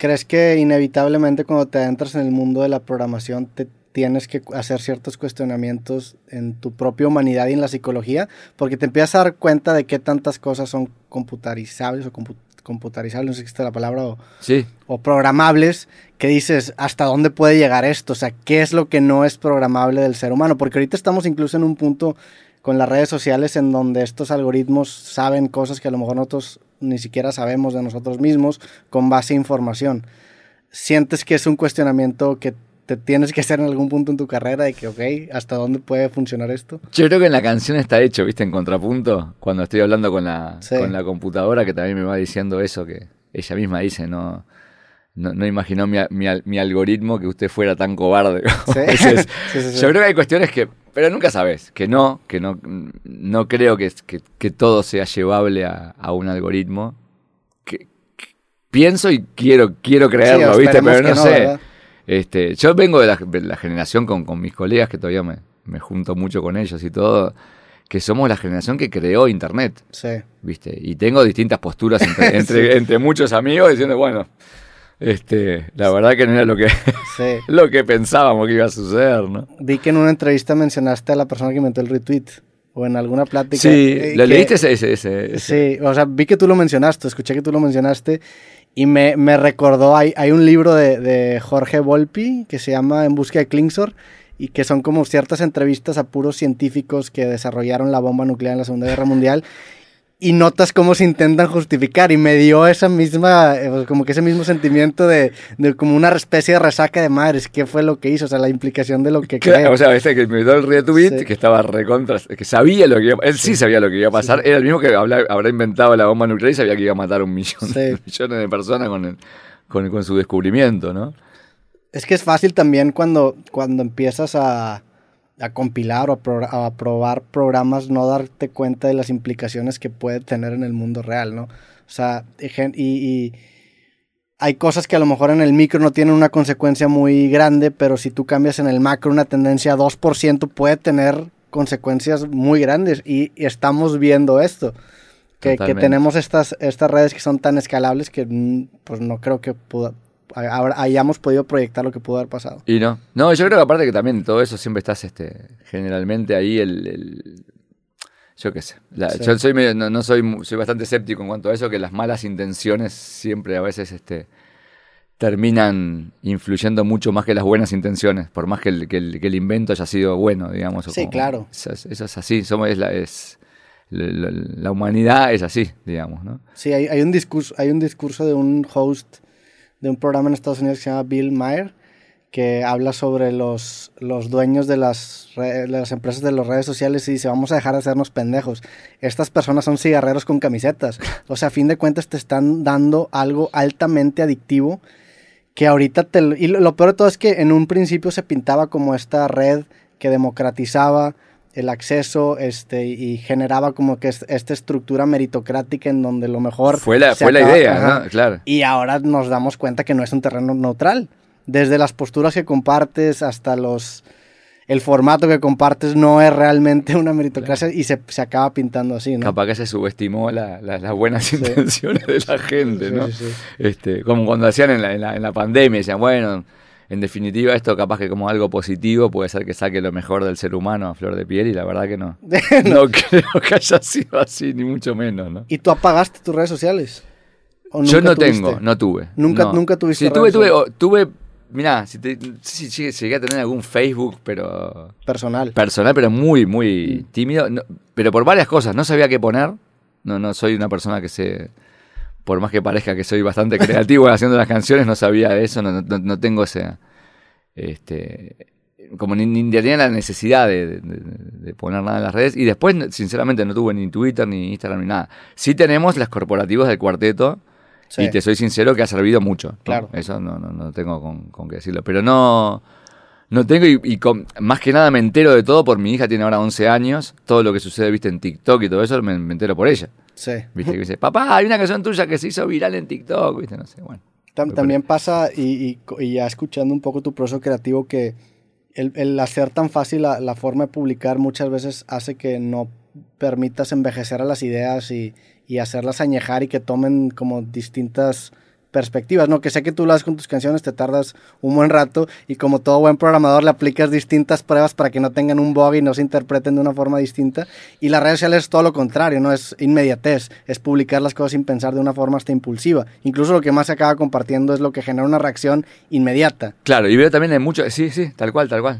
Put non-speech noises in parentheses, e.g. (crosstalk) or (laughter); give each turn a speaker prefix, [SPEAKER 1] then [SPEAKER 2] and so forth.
[SPEAKER 1] ¿Crees que inevitablemente cuando te entras en el mundo de la programación te tienes que hacer ciertos cuestionamientos en tu propia humanidad y en la psicología? Porque te empiezas a dar cuenta de qué tantas cosas son computarizables o computarizables, no sé si existe la palabra, o,
[SPEAKER 2] sí.
[SPEAKER 1] o programables, que dices, ¿hasta dónde puede llegar esto? O sea, ¿qué es lo que no es programable del ser humano? Porque ahorita estamos incluso en un punto con las redes sociales en donde estos algoritmos saben cosas que a lo mejor nosotros ni siquiera sabemos de nosotros mismos con base a información. ¿Sientes que es un cuestionamiento que te tienes que hacer en algún punto en tu carrera de que, ok, ¿hasta dónde puede funcionar esto?
[SPEAKER 2] Yo creo que en la canción está hecho, ¿viste? En contrapunto, cuando estoy hablando con la, con la computadora, que también me va diciendo eso, que ella misma dice, no, no, imaginó mi, mi, algoritmo que usted fuera tan cobarde. (laughs) yo creo que hay cuestiones que, pero nunca sabes, que no, que no, no creo que, que, todo sea llevable a, un algoritmo. Que, pienso y quiero, quiero creerlo, ¿viste? Pero no, sé. Este, yo vengo de la, generación con, mis colegas, que todavía me, junto mucho con ellos y todo, que somos la generación que creó Internet.
[SPEAKER 1] Sí.
[SPEAKER 2] ¿Viste? Y tengo distintas posturas entre, (laughs) entre, muchos amigos diciendo, bueno, este, la verdad que no era lo que, (laughs) lo que pensábamos que iba a suceder, ¿no?
[SPEAKER 1] Vi que en una entrevista mencionaste a la persona que inventó el retweet. O en alguna plática.
[SPEAKER 2] Sí, eh, ¿lo leíste ese, ese, ese,
[SPEAKER 1] Sí, o sea, vi que tú lo mencionaste, escuché que tú lo mencionaste y me, me recordó, hay, hay un libro de, de, Jorge Volpi que se llama En busca de Klingsor y que son como ciertas entrevistas a puros científicos que desarrollaron la bomba nuclear en la Segunda Guerra Mundial y notas cómo se intentan justificar y me dio esa misma, eh, pues, como que ese mismo sentimiento de, de, como una especie de resaca de madres, qué fue lo que hizo, o sea, la implicación de lo que
[SPEAKER 2] claro, O sea, este que me dio el retweet, que estaba recontra, que sabía lo que iba, él sí, sabía lo que iba a pasar, era el mismo que habrá inventado la bomba nuclear y sabía que iba a matar un millón, (laughs) millones de personas con, con, con su descubrimiento, ¿no?
[SPEAKER 1] Es que es fácil también cuando, cuando empiezas a a compilar o a, probar programas, no darte cuenta de las implicaciones que puede tener en el mundo real, ¿no? O sea, y, hay cosas que a lo mejor en el micro no tienen una consecuencia muy grande, pero si tú cambias en el macro una tendencia a 2%, puede tener consecuencias muy grandes. Y, estamos viendo esto. Que, que, tenemos estas, estas redes que son tan escalables que mm, pues no creo que pueda, hayamos podido proyectar lo que pudo haber pasado.
[SPEAKER 2] Y no. No, yo creo que aparte que también todo eso siempre estás este, generalmente ahí el, yo qué sé. Yo soy no, soy, soy bastante escéptico en cuanto a eso, que las malas intenciones siempre a veces este, terminan influyendo mucho más que las buenas intenciones, por más que el, que el, invento haya sido bueno, digamos.
[SPEAKER 1] Sí, claro.
[SPEAKER 2] Eso, es así, somos, es, la, es la, humanidad es así, digamos, ¿no?
[SPEAKER 1] Sí, hay, hay, un discurso, hay un discurso de un host de un programa en Estados Unidos que se llama Bill Maher, que habla sobre los, los dueños de las, las empresas de las redes sociales y dice, vamos a dejar de hacernos pendejos. Estas personas son cigarreros con camisetas. O sea, a fin de cuentas te están dando algo altamente adictivo que ahorita te... Y lo peor de todo es que en un principio se pintaba como esta red que democratizaba el acceso este, y generaba como que esta estructura meritocrática en donde lo mejor...
[SPEAKER 2] Fue la, fue la idea, claro.
[SPEAKER 1] Y ahora nos damos cuenta que no es un terreno neutral. Desde las posturas que compartes hasta los... El formato que compartes no es realmente una meritocracia y se, se, acaba pintando así, ¿no?
[SPEAKER 2] Capaz que se subestimó la, las buenas intenciones de la gente, ¿no? este, como cuando hacían en la, en la, en la pandemia, decían, bueno en definitiva esto capaz que como algo positivo puede ser que saque lo mejor del ser humano a flor de piel y la verdad que no. (laughs) no creo que haya sido así, ni mucho menos, ¿no?
[SPEAKER 1] ¿Y tú apagaste tus redes sociales?
[SPEAKER 2] Yo no tengo, no tuve.
[SPEAKER 1] ¿Nunca, nunca tuviste
[SPEAKER 2] Sí, tuve, tuve, tuve, mirá, si, si, llegué a tener algún Facebook, pero...
[SPEAKER 1] Personal.
[SPEAKER 2] Personal, pero muy, muy mm. tímido. pero por varias cosas, no sabía qué poner. No, no soy una persona que se por más que parezca que soy bastante creativo (laughs) haciendo las canciones, no sabía eso, no, no, tengo ese, este, como ni, ni, tenía la necesidad de, poner nada en las redes. Y después, sinceramente, no tuve ni Twitter, ni Instagram, ni nada. Sí tenemos las corporativas del cuarteto, y te soy sincero que ha servido mucho.
[SPEAKER 1] Claro.
[SPEAKER 2] Eso no, no, no tengo con, con, qué decirlo. Pero no... No tengo, y, con, más que nada me entero de todo por mi hija, tiene ahora 11 años. Todo lo que sucede, viste, en TikTok y todo eso, me entero por ella.
[SPEAKER 1] Sí.
[SPEAKER 2] ¿Viste? Que dice, papá, hay una canción tuya que se hizo viral en TikTok, ¿viste? No sé, bueno.
[SPEAKER 1] también pasa, y, ya escuchando un poco tu proceso creativo, que el, hacer tan fácil la, forma de publicar muchas veces hace que no permitas envejecer a las ideas y, hacerlas añejar y que tomen como distintas perspectivas, ¿no? Que sé que tú lo haces con tus canciones, te tardas un buen rato y como todo buen programador le aplicas distintas pruebas para que no tengan un bug y no se interpreten de una forma distinta. Y las redes sociales es todo lo contrario, ¿no? Es inmediatez, es publicar las cosas sin pensar de una forma hasta impulsiva. Incluso lo que más se acaba compartiendo es lo que genera una reacción inmediata.
[SPEAKER 2] Claro, y veo también hay mucho, sí, sí, tal cual, tal cual.